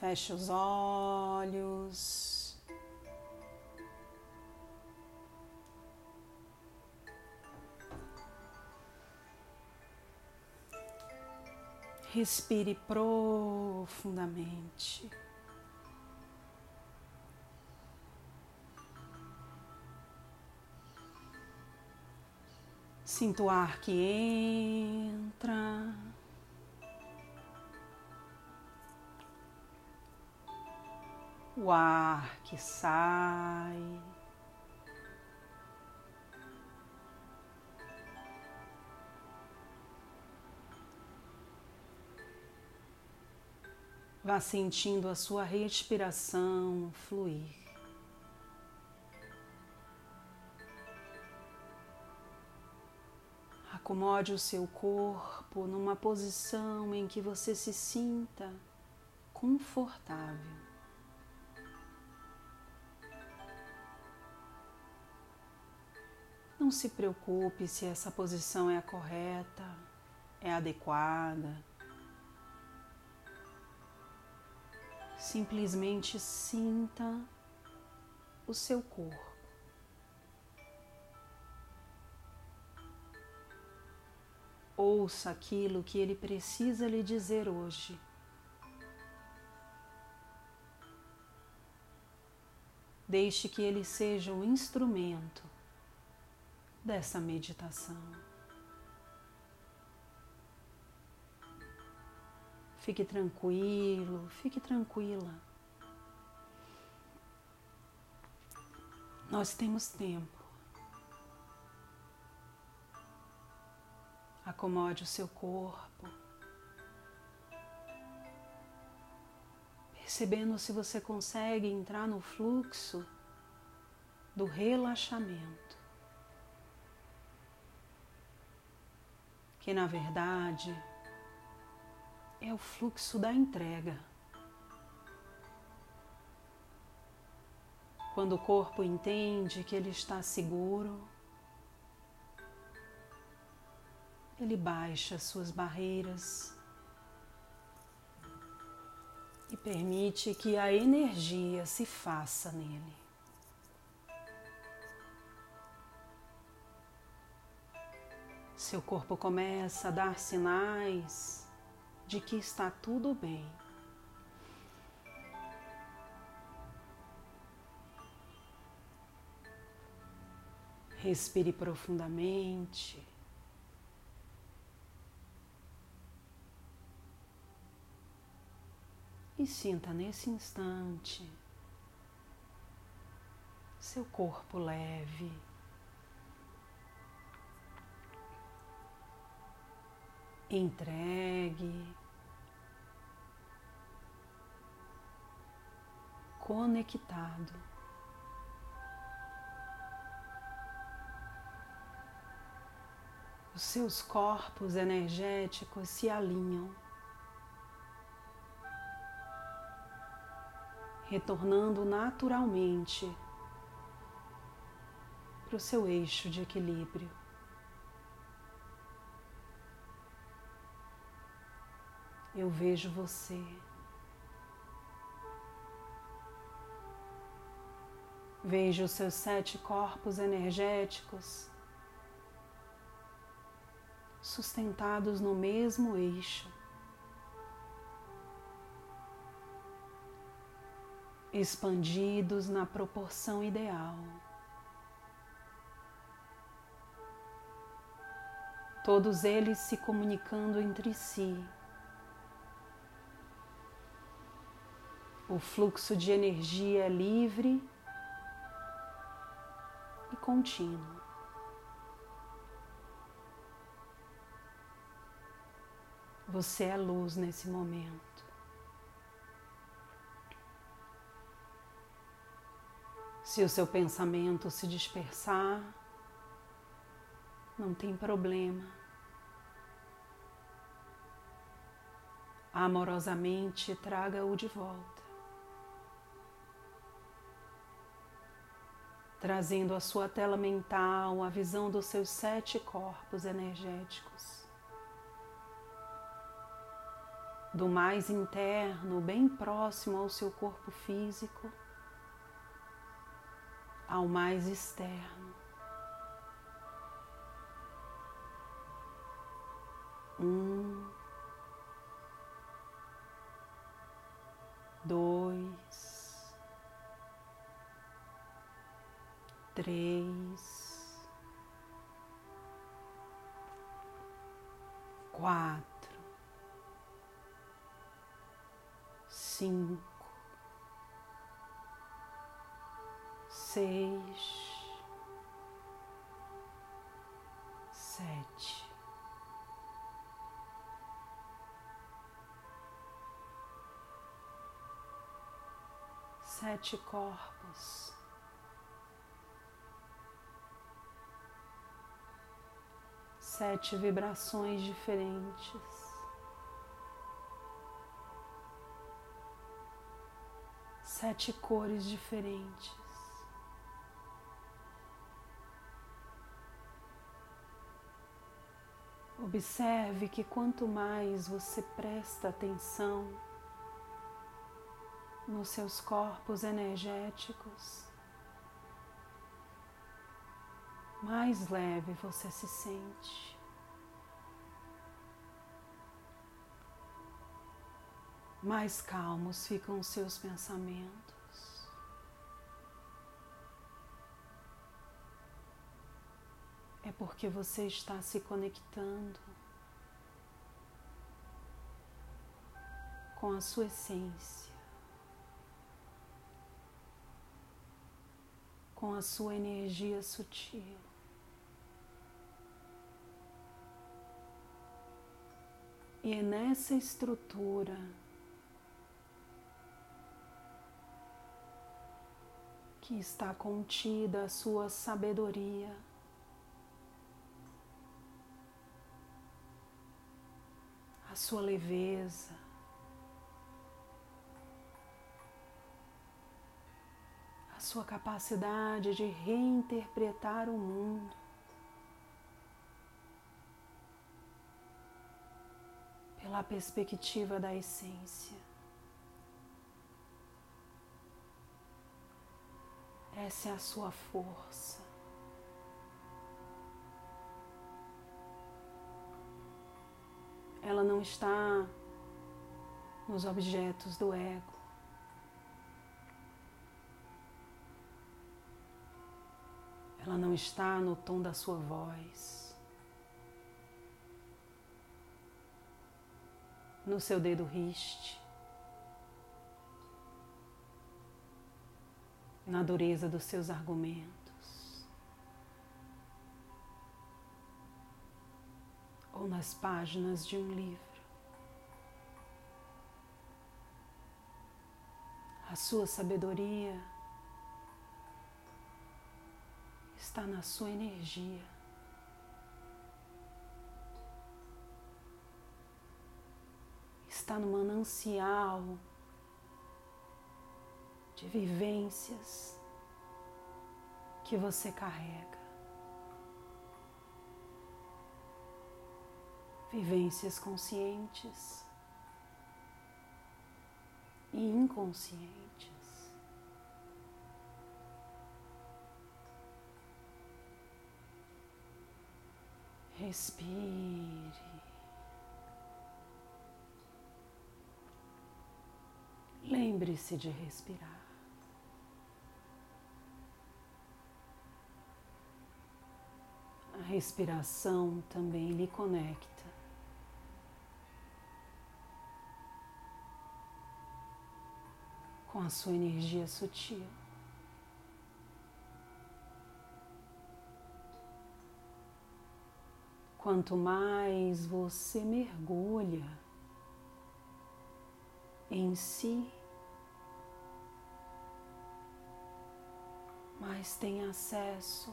Feche os olhos. Respire profundamente. Sinto o ar que entra. O ar que sai. Vá sentindo a sua respiração fluir. Acomode o seu corpo numa posição em que você se sinta confortável. Não se preocupe se essa posição é a correta, é adequada. Simplesmente sinta o seu corpo. Ouça aquilo que ele precisa lhe dizer hoje. Deixe que ele seja o instrumento dessa meditação. Fique tranquilo, fique tranquila. Nós temos tempo. Acomode o seu corpo, percebendo se você consegue entrar no fluxo do relaxamento, que na verdade é o fluxo da entrega. Quando o corpo entende que ele está seguro, ele baixa suas barreiras e permite que a energia se faça nele. Seu corpo começa a dar sinais de que está tudo bem. Respire profundamente. E sinta nesse instante seu corpo leve. Entregue, conectado. Os seus corpos energéticos se alinham. retornando naturalmente para o seu eixo de equilíbrio. Eu vejo você. Vejo os seus sete corpos energéticos sustentados no mesmo eixo. expandidos na proporção ideal. Todos eles se comunicando entre si. O fluxo de energia livre e contínuo. Você é luz nesse momento. Se o seu pensamento se dispersar, não tem problema. Amorosamente traga-o de volta, trazendo à sua tela mental a visão dos seus sete corpos energéticos. do mais interno, bem próximo ao seu corpo físico, ao mais externo. Um, dois, três, quatro, cinco, seis, sete. Sete corpos. Sete vibrações diferentes. sete cores diferentes. Observe que quanto mais você presta atenção nos seus corpos energéticos, mais leve você se sente. mais calmos ficam os seus pensamentos. É porque você está se conectando com a sua essência, com a sua energia sutil. E é nessa estrutura que está contida a sua sabedoria. A sua leveza, a sua capacidade de reinterpretar o mundo. Pela perspectiva da essência. Essa é a sua força. Ela não está nos objetos do ego. Ela não está no tom da sua voz, no seu dedo riste. na dureza dos seus argumentos ou nas páginas de um livro. A sua sabedoria está na sua energia. Está no manancial de vivências que você carrega. Vivências conscientes e inconscientes. Respire. Lembre-se de respirar. respiração também lhe conecta. Com a sua energia sutil. Quanto mais você mergulha em si, mais tem acesso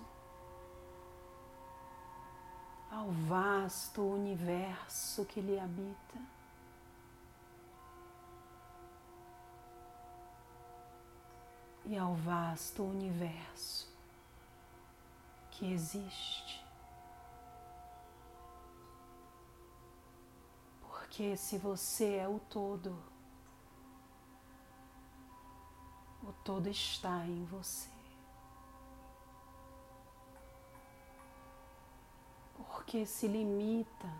ao vasto universo que lhe habita. E ao vasto universo que existe. Porque se você é o todo, o todo está em você. Porque se limita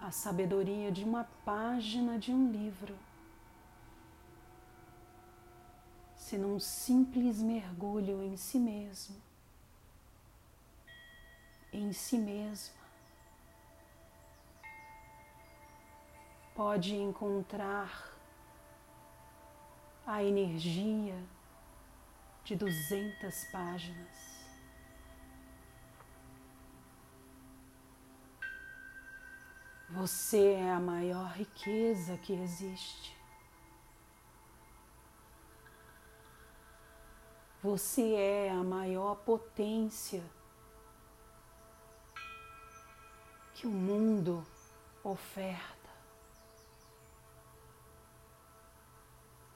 à sabedoria de uma página de um livro. Se num simples mergulho em si mesmo, em si mesma, pode encontrar a energia de duzentas páginas. Você é a maior riqueza que existe. Você é a maior potência que o mundo oferta.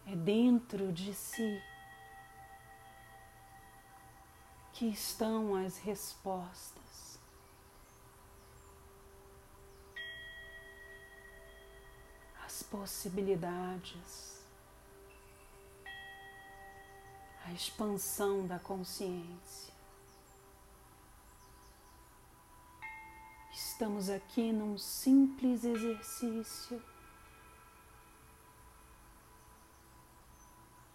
É dentro de si que estão as respostas. As possibilidades, a expansão da consciência. Estamos aqui num simples exercício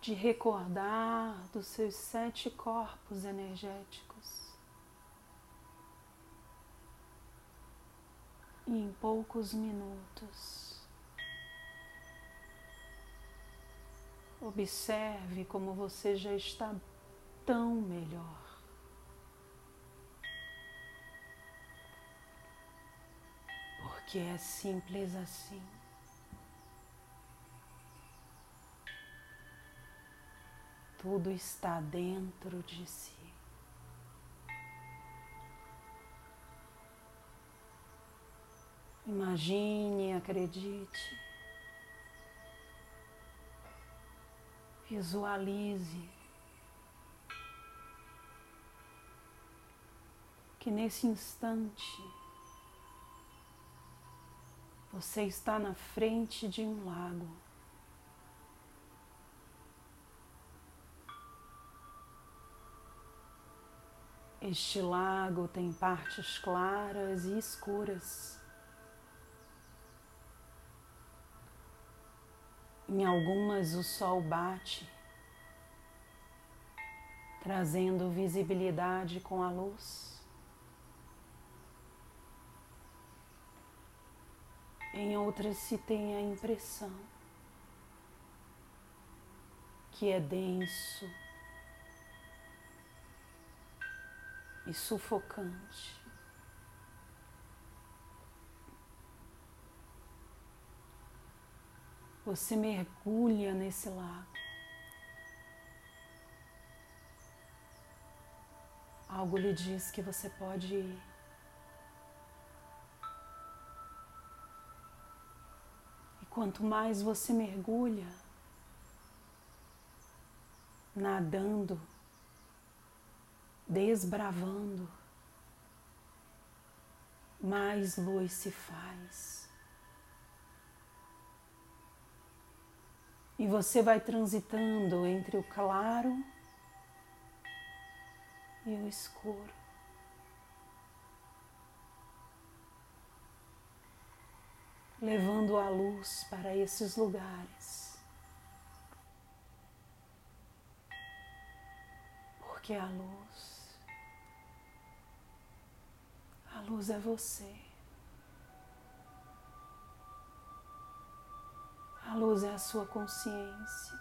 de recordar dos seus sete corpos energéticos. E em poucos minutos, observe como você já está tão melhor. Porque é simples assim. Tudo está dentro de si. Imagine, acredite, visualize que nesse instante você está na frente de um lago. Este lago tem partes claras e escuras. Em algumas o sol bate, trazendo visibilidade com a luz. Em outras se tem a impressão que é denso, e sufocante. Você mergulha nesse lago. Algo lhe diz que você pode ir. E quanto mais você mergulha, nadando, desbravando, mais luz se faz. E você vai transitando entre o claro e o escuro. Levando a luz para esses lugares. Porque a luz a luz é você. A luz é a sua consciência.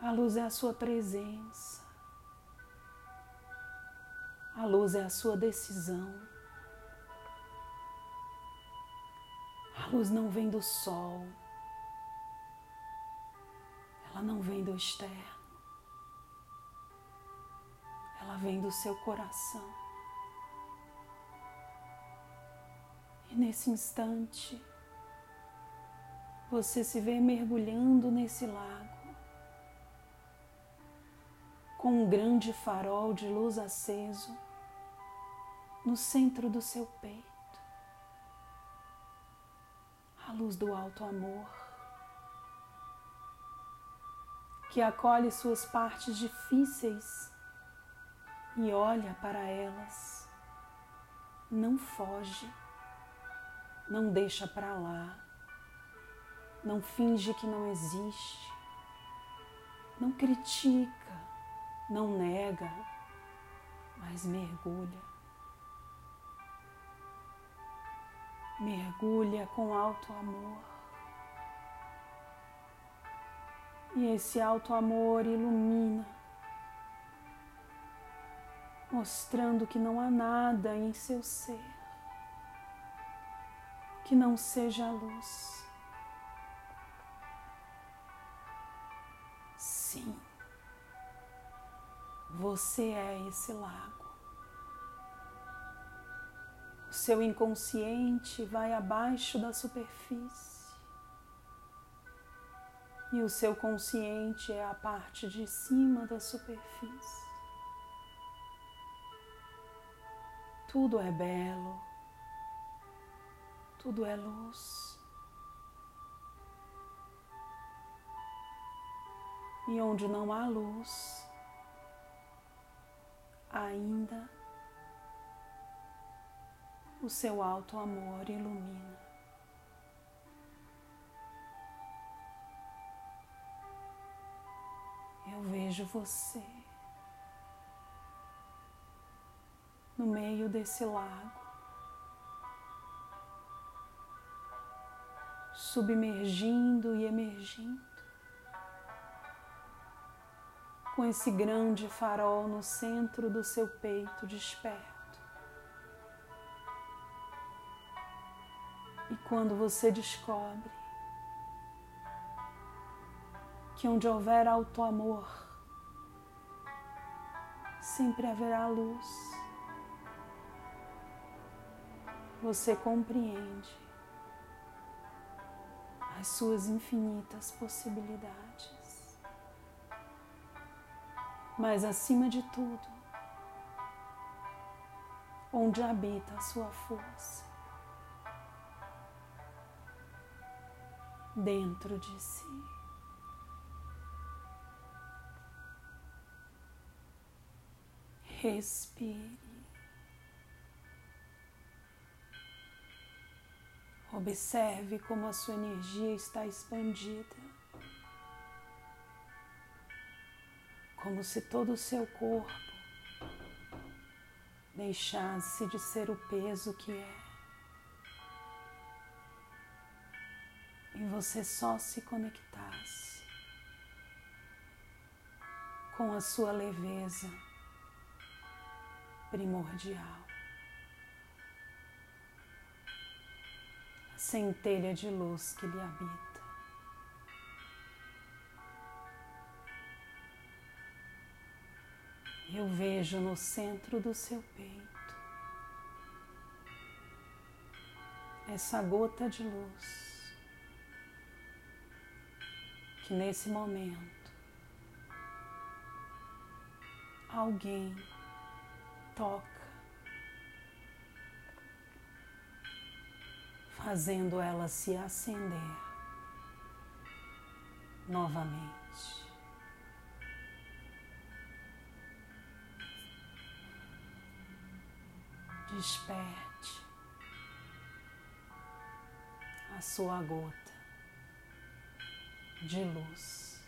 A luz é a sua presença. A luz é a sua decisão. A luz não vem do sol. Ela não vem do externo vem do seu coração. E nesse instante, você se vê mergulhando nesse lago, com um grande farol de luz aceso no centro do seu peito a luz do alto amor, que acolhe suas partes difíceis e olha para elas, não foge, não deixa para lá, não finge que não existe, não critica, não nega, mas mergulha. Mergulha com alto amor. E esse alto amor ilumina, mostrando que não há nada em seu ser que não seja a luz. Sim, você é esse lago. O seu inconsciente vai abaixo da superfície e o seu consciente é a parte de cima da superfície. Tudo é belo, tudo é luz. E onde não há luz, ainda o seu alto amor ilumina. Eu vejo você no meio desse lago, submergindo e emergindo, com esse grande farol no centro do seu peito desperto. E quando você descobre que onde houver alto amor, sempre haverá luz você compreende as suas infinitas possibilidades. Mas acima de tudo, onde habita a sua força, dentro de si. Respire. Observe como a sua energia está expandida, como se todo o seu corpo deixasse de ser o peso que é. E você só se conectasse com a sua leveza primordial. Centelha de luz que lhe habita. Eu vejo no centro do seu peito essa gota de luz que nesse momento alguém toca fazendo ela se acender novamente. Desperte a sua gota de luz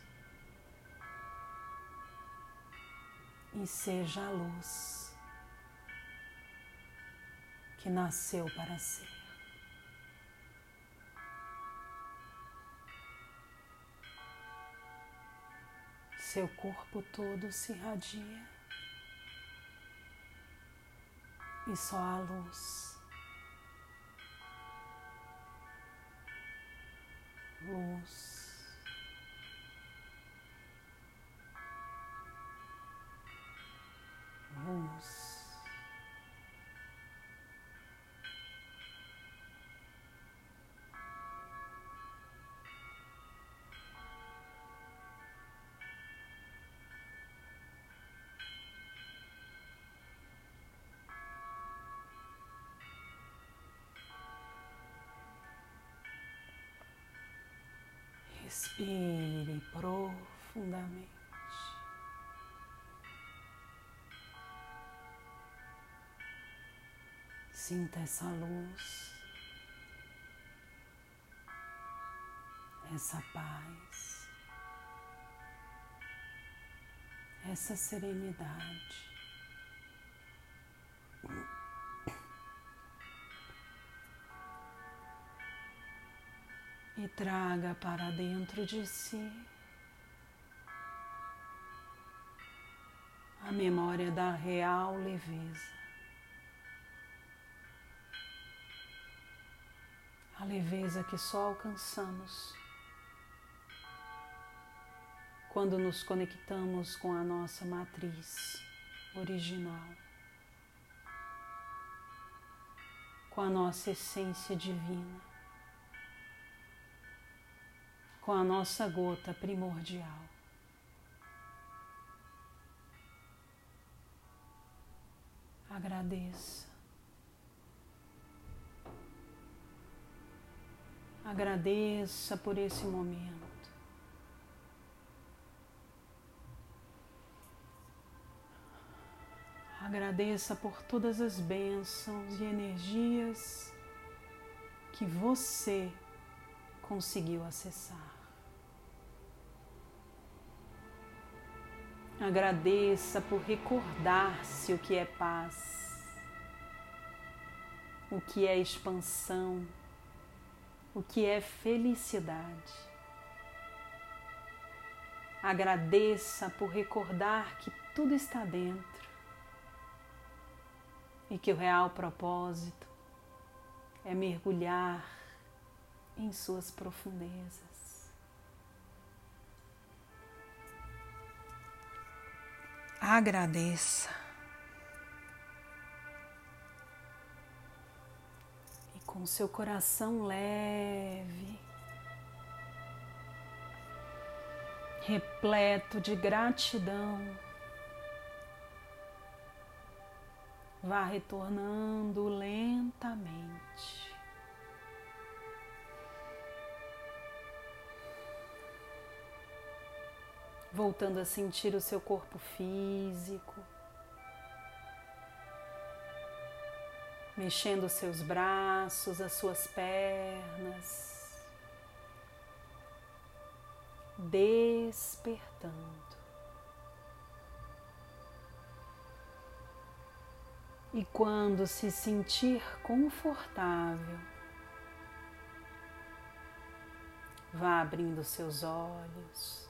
e seja a luz que nasceu para ser. Seu corpo todo se irradia e só há luz. Luz. Luz. Inspire profundamente. Sinta essa luz, essa paz, essa serenidade. E traga para dentro de si a memória da real leveza. A leveza que só alcançamos quando nos conectamos com a nossa matriz original, com a nossa essência divina. Com a nossa gota primordial. Agradeça. Agradeça por esse momento. Agradeça por todas as bênçãos e energias que você conseguiu acessar. Agradeça por recordar-se o que é paz, o que é expansão, o que é felicidade. Agradeça por recordar que tudo está dentro e que o real propósito é mergulhar em suas profundezas. Agradeça. E com seu coração leve, repleto de gratidão, vá retornando lentamente. Voltando a sentir o seu corpo físico, mexendo os seus braços, as suas pernas, despertando. E quando se sentir confortável, vá abrindo seus olhos.